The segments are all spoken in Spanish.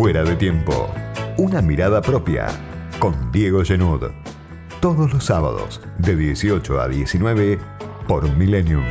Fuera de tiempo. Una mirada propia con Diego Genud. Todos los sábados de 18 a 19 por Millennium.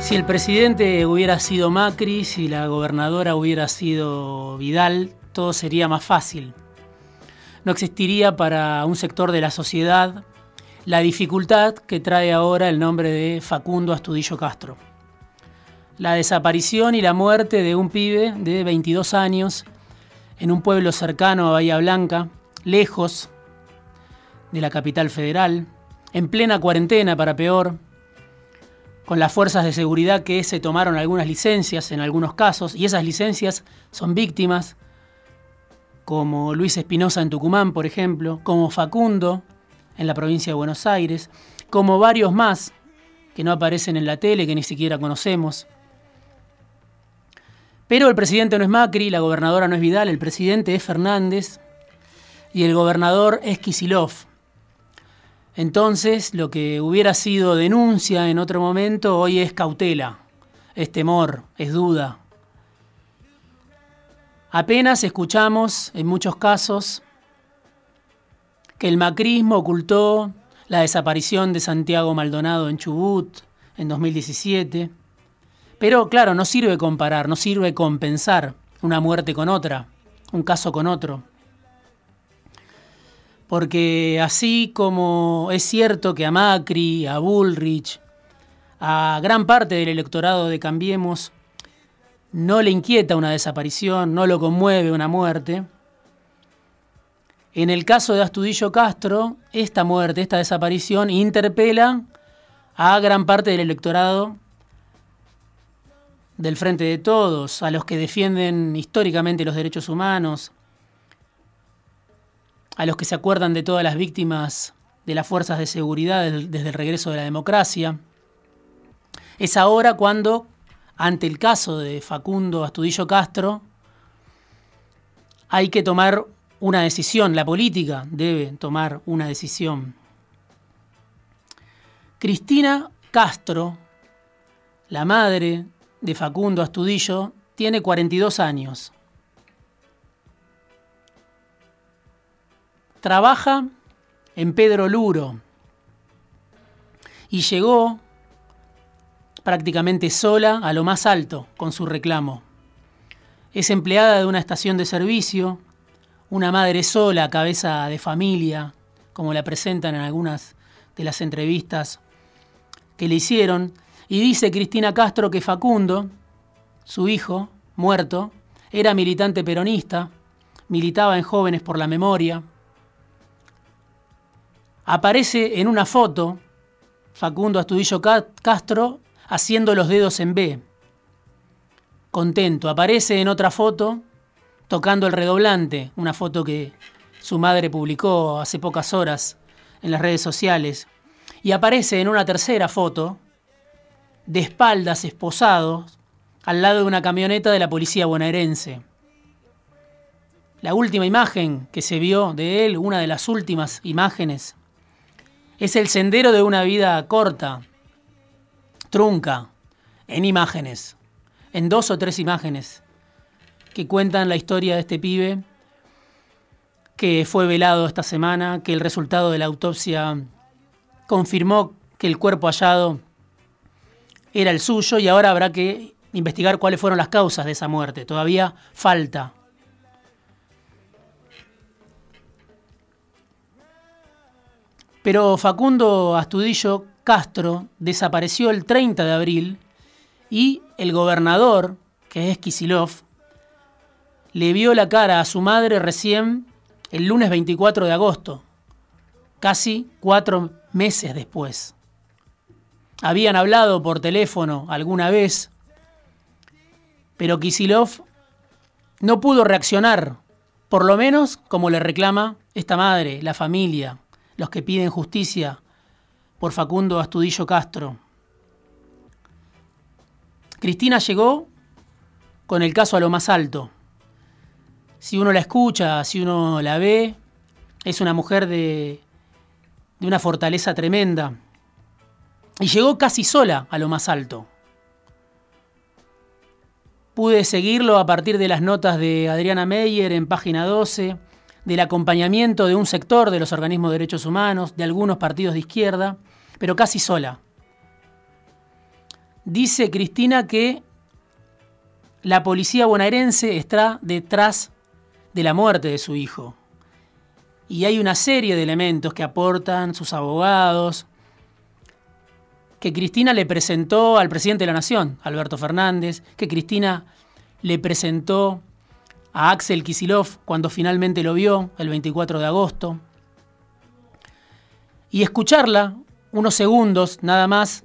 Si el presidente hubiera sido Macri, si la gobernadora hubiera sido Vidal, todo sería más fácil. No existiría para un sector de la sociedad la dificultad que trae ahora el nombre de Facundo Astudillo Castro. La desaparición y la muerte de un pibe de 22 años en un pueblo cercano a Bahía Blanca, lejos de la capital federal, en plena cuarentena para peor, con las fuerzas de seguridad que se tomaron algunas licencias en algunos casos, y esas licencias son víctimas, como Luis Espinosa en Tucumán, por ejemplo, como Facundo en la provincia de Buenos Aires, como varios más que no aparecen en la tele, que ni siquiera conocemos. Pero el presidente no es Macri, la gobernadora no es Vidal, el presidente es Fernández y el gobernador es Kisilov. Entonces, lo que hubiera sido denuncia en otro momento, hoy es cautela, es temor, es duda. Apenas escuchamos, en muchos casos, que el macrismo ocultó la desaparición de Santiago Maldonado en Chubut en 2017. Pero claro, no sirve comparar, no sirve compensar una muerte con otra, un caso con otro porque así como es cierto que a Macri, a Bullrich, a gran parte del electorado de Cambiemos, no le inquieta una desaparición, no lo conmueve una muerte, en el caso de Astudillo Castro, esta muerte, esta desaparición, interpela a gran parte del electorado del Frente de Todos, a los que defienden históricamente los derechos humanos, a los que se acuerdan de todas las víctimas de las fuerzas de seguridad desde el regreso de la democracia. Es ahora cuando, ante el caso de Facundo Astudillo Castro, hay que tomar una decisión, la política debe tomar una decisión. Cristina Castro, la madre de Facundo Astudillo, tiene 42 años. Trabaja en Pedro Luro y llegó prácticamente sola a lo más alto con su reclamo. Es empleada de una estación de servicio, una madre sola, cabeza de familia, como la presentan en algunas de las entrevistas que le hicieron, y dice Cristina Castro que Facundo, su hijo, muerto, era militante peronista, militaba en Jóvenes por la Memoria, aparece en una foto Facundo Astudillo Castro haciendo los dedos en B. Contento. Aparece en otra foto tocando el redoblante, una foto que su madre publicó hace pocas horas en las redes sociales. Y aparece en una tercera foto, de espaldas esposados, al lado de una camioneta de la policía bonaerense. La última imagen que se vio de él, una de las últimas imágenes, es el sendero de una vida corta, trunca, en imágenes, en dos o tres imágenes, que cuentan la historia de este pibe que fue velado esta semana, que el resultado de la autopsia confirmó que el cuerpo hallado era el suyo y ahora habrá que investigar cuáles fueron las causas de esa muerte. Todavía falta Pero Facundo Astudillo Castro desapareció el 30 de abril y el gobernador, que es Kisilov, le vio la cara a su madre recién el lunes 24 de agosto, casi cuatro meses después. Habían hablado por teléfono alguna vez, pero Kisilov no pudo reaccionar, por lo menos como le reclama esta madre, la familia, los que piden justicia por Facundo Astudillo Castro. Cristina llegó con el caso a lo más alto. Si uno la escucha, si uno la ve, es una mujer de, una fortaleza tremenda. Y llegó casi sola a lo más alto. Pude seguirlo a partir de las notas de Adriana Meyer en página 12, del acompañamiento de un sector de los organismos de derechos humanos, de algunos partidos de izquierda, pero casi sola. Dice Cristina que la policía bonaerense está detrás de la muerte de su hijo. Y hay una serie de elementos que aportan sus abogados, que Cristina le presentó al presidente de la Nación, Alberto Fernández, que Cristina le presentó a Axel Kisilov cuando finalmente lo vio, el 24 de agosto. Y escucharla unos segundos nada más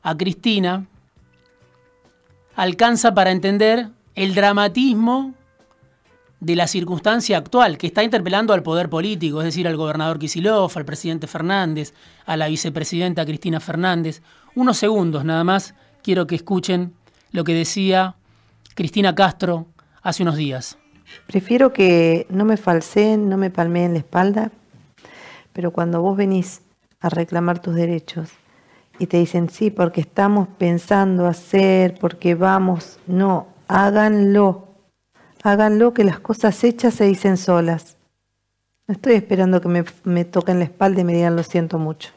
a Cristina alcanza para entender el dramatismo de la circunstancia actual, que está interpelando al poder político, es decir, al gobernador Kisilov, al presidente Fernández, a la vicepresidenta Cristina Fernández. Unos segundos nada más quiero que escuchen lo que decía Cristina Castro hace unos días. Prefiero que no me falseen, no me palmeen la espalda, pero cuando vos venís a reclamar tus derechos y te dicen sí, porque estamos pensando hacer, porque vamos, no, háganlo Háganlo que las cosas hechas se dicen solas. No estoy esperando que me, toquen la espalda y me digan lo siento mucho.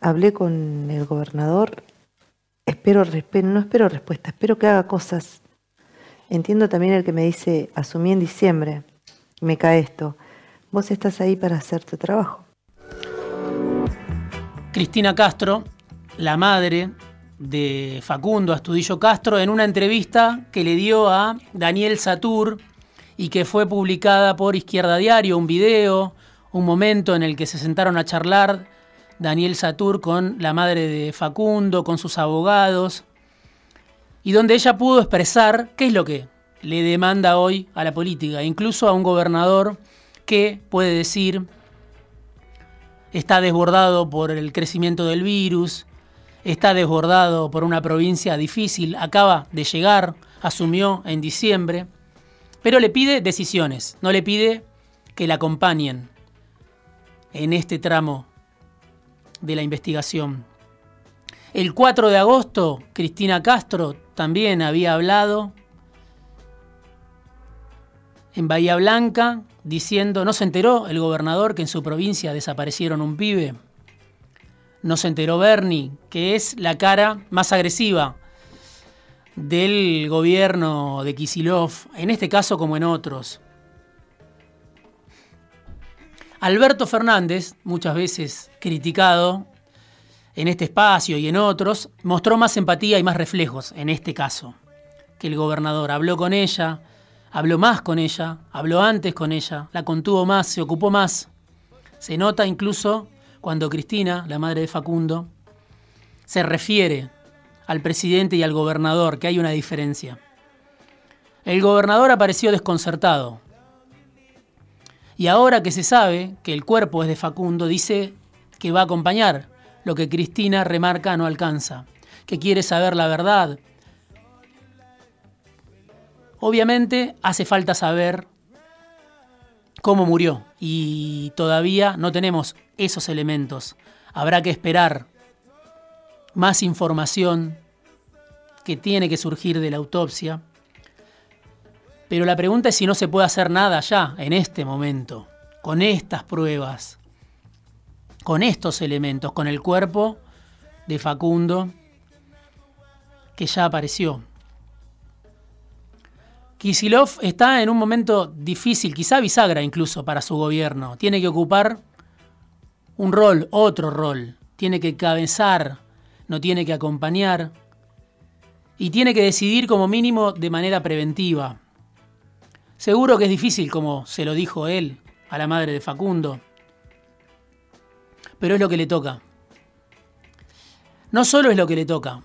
Hablé con el gobernador. Espero, no espero respuesta, espero que haga cosas. Entiendo también el que me dice, asumí en diciembre, me cae esto. Vos estás ahí para hacer tu trabajo. Cristina Castro, la madre de Facundo Astudillo Castro en una entrevista que le dio a Daniel Satur y que fue publicada por Izquierda Diario, un video, un momento en el que se sentaron a charlar Daniel Satur con la madre de Facundo, con sus abogados, y donde ella pudo expresar qué es lo que le demanda hoy a la política, incluso a un gobernador que puede decir está desbordado por el crecimiento del virus, está desbordado por una provincia difícil, acaba de llegar, asumió en diciembre, pero le pide decisiones, no le pide que la acompañen en este tramo de la investigación. El 4 de agosto, Cristina Castro también había hablado en Bahía Blanca diciendo, ¿no se enteró el gobernador que en su provincia desaparecieron un pibe? no se enteró Bernie, que es la cara más agresiva del gobierno de Kisilov, en este caso como en otros. Alberto Fernández, muchas veces criticado en este espacio y en otros, mostró más empatía y más reflejos en este caso que el gobernador. Habló con ella, habló más con ella, habló antes con ella, la contuvo más, se ocupó más. Se nota incluso cuando Cristina, la madre de Facundo, se refiere al presidente y al gobernador, que hay una diferencia. El gobernador apareció desconcertado. Y ahora que se sabe que el cuerpo es de Facundo, dice que va a acompañar lo que Cristina remarca no alcanza, que quiere saber la verdad. Obviamente hace falta saber cómo murió y todavía no tenemos esos elementos. Habrá que esperar más información que tiene que surgir de la autopsia. Pero la pregunta es si no se puede hacer nada ya, en este momento, con estas pruebas, con estos elementos, con el cuerpo de Facundo que ya apareció. Kisilov está en un momento difícil, quizá bisagra incluso para su gobierno. Tiene que ocupar un rol, otro rol. Tiene que cabezar, no tiene que acompañar. Y tiene que decidir como mínimo de manera preventiva. Seguro que es difícil, como se lo dijo él a la madre de Facundo. Pero es lo que le toca. No solo es lo que le toca.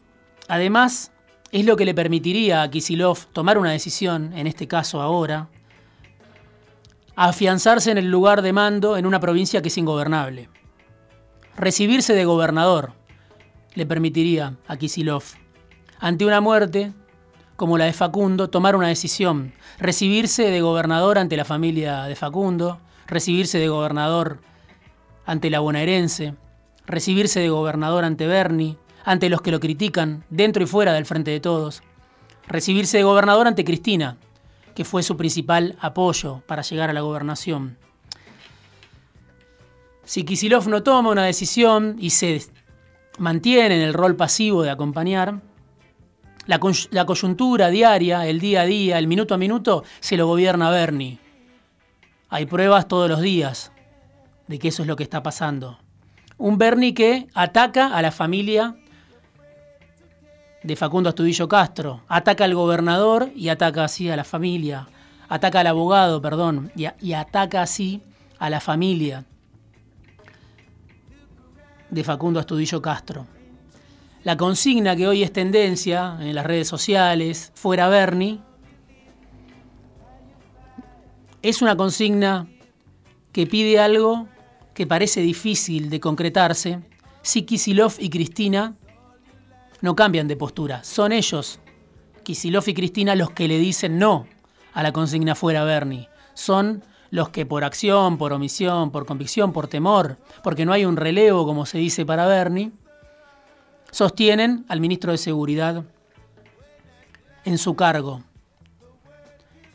Además, es lo que le permitiría a Kisilov tomar una decisión, en este caso ahora, afianzarse en el lugar de mando en una provincia que es ingobernable. Recibirse de gobernador le permitiría a Kisilov, ante una muerte como la de Facundo, tomar una decisión, recibirse de gobernador ante la familia de Facundo, recibirse de gobernador ante la bonaerense, recibirse de gobernador ante Bernie, ante los que lo critican, dentro y fuera del frente de todos, recibirse de gobernador ante Cristina, que fue su principal apoyo para llegar a la gobernación. Si Kisilov no toma una decisión y se mantiene en el rol pasivo de acompañar, la, coyuntura diaria, el día a día, el minuto a minuto, se lo gobierna Bernie. Hay pruebas todos los días de que eso es lo que está pasando. Un Bernie que ataca a la familia de Facundo Astudillo Castro, ataca al gobernador y ataca así a la familia, ataca al abogado, perdón, y, ataca así a la familia de Facundo Astudillo Castro. La consigna que hoy es tendencia en las redes sociales, fuera Bernie, es una consigna que pide algo que parece difícil de concretarse si Kisilov y Cristina no cambian de postura. Son ellos, Kisilov y Cristina, los que le dicen no a la consigna fuera Bernie. Son los que por acción, por omisión, por convicción, por temor, porque no hay un relevo, como se dice para Bernie, sostienen al ministro de Seguridad en su cargo.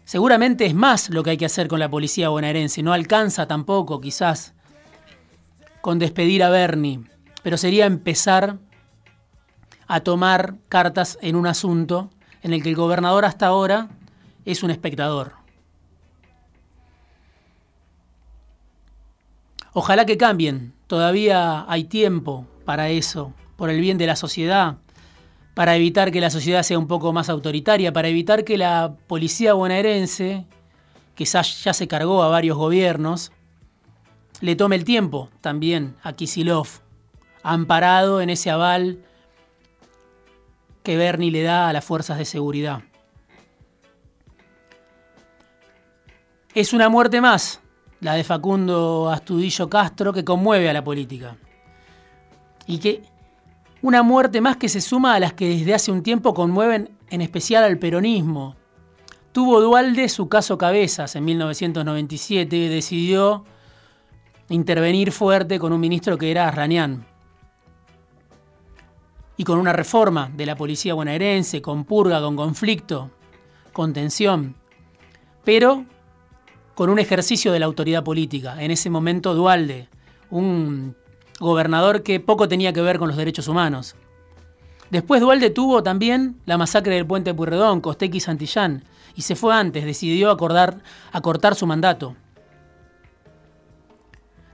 Seguramente es más lo que hay que hacer con la policía bonaerense, no alcanza tampoco quizás con despedir a Bernie, pero sería empezar a tomar cartas en un asunto en el que el gobernador hasta ahora es un espectador. Ojalá que cambien, todavía hay tiempo para eso, por el bien de la sociedad, para evitar que la sociedad sea un poco más autoritaria, para evitar que la policía bonaerense, que ya se cargó a varios gobiernos, le tome el tiempo también a Kisilov, amparado en ese aval que Bernie le da a las fuerzas de seguridad. Es una muerte más, la de Facundo Astudillo Castro, que conmueve a la política. Y que una muerte más que se suma a las que desde hace un tiempo conmueven en especial al peronismo. Tuvo Dualde su caso Cabezas en 1997 y decidió intervenir fuerte con un ministro que era Ranián. Y con una reforma de la policía bonaerense, con purga, con conflicto, con tensión. Pero con un ejercicio de la autoridad política. En ese momento Dualde, un gobernador que poco tenía que ver con los derechos humanos. Después Dualde tuvo también la masacre del puente Purredón, Costequi y Santillán, y se fue antes, decidió acordar, acortar su mandato.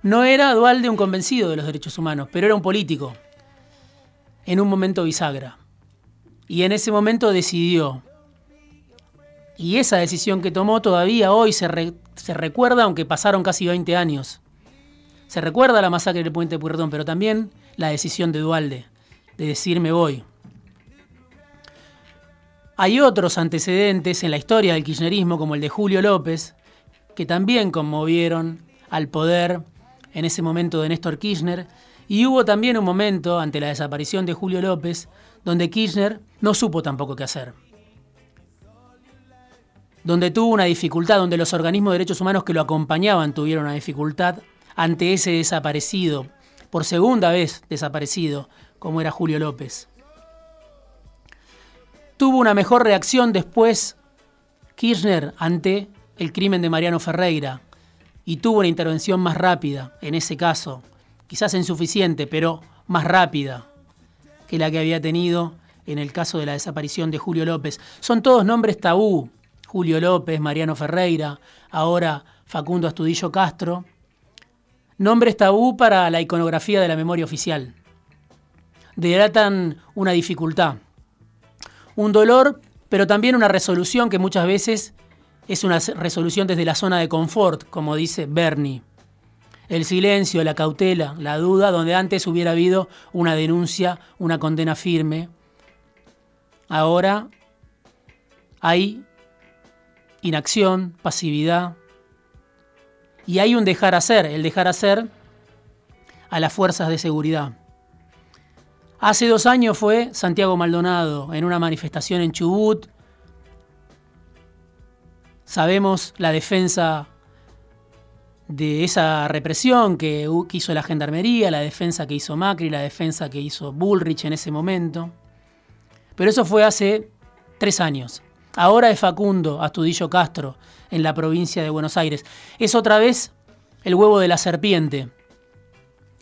No era Dualde un convencido de los derechos humanos, pero era un político, en un momento bisagra. Y en ese momento decidió. Y esa decisión que tomó todavía hoy se, recuerda, aunque pasaron casi 20 años. Se recuerda la masacre del puente Puertón, pero también la decisión de Dualde, de decir me voy. Hay otros antecedentes en la historia del kirchnerismo, como el de Julio López, que también conmovieron al poder en ese momento de Néstor Kirchner, y hubo también un momento, ante la desaparición de Julio López, donde Kirchner no supo tampoco qué hacer donde tuvo una dificultad, donde los organismos de derechos humanos que lo acompañaban tuvieron una dificultad ante ese desaparecido, por segunda vez desaparecido, como era Julio López. Tuvo una mejor reacción después Kirchner ante el crimen de Mariano Ferreira y tuvo una intervención más rápida en ese caso, quizás insuficiente, pero más rápida que la que había tenido en el caso de la desaparición de Julio López. Son todos nombres tabú Julio López, Mariano Ferreira, ahora Facundo Astudillo Castro. Nombres tabú para la iconografía de la memoria oficial. Delatan una dificultad, un dolor, pero también una resolución que muchas veces es una resolución desde la zona de confort, como dice Bernie. El silencio, la cautela, la duda, donde antes hubiera habido una denuncia, una condena firme. Ahora hay inacción, pasividad. Y hay un dejar hacer, el dejar hacer a las fuerzas de seguridad. Hace dos años fue Santiago Maldonado en una manifestación en Chubut, Sabemos la defensa de esa represión que, hizo la gendarmería, la defensa que hizo Macri, la defensa que hizo Bullrich en ese momento. Pero eso fue hace tres años. Ahora es Facundo Astudillo Castro en la provincia de Buenos Aires. Es otra vez el huevo de la serpiente.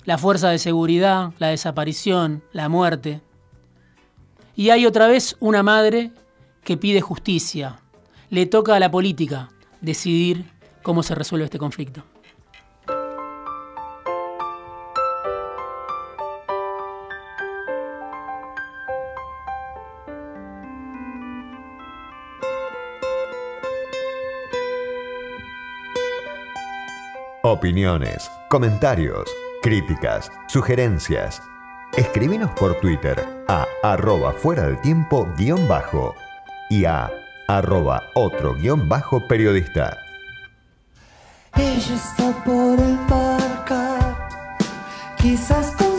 La fuerza de seguridad, la desaparición, la muerte. Y hay otra vez una madre que pide justicia. Le toca a la política decidir cómo se resuelve este conflicto. Opiniones, comentarios, críticas, sugerencias. Escribinos por Twitter a arroba fuera del tiempo guion bajo y a arroba otro guion bajo periodista. Ella está por embarcar, quizás con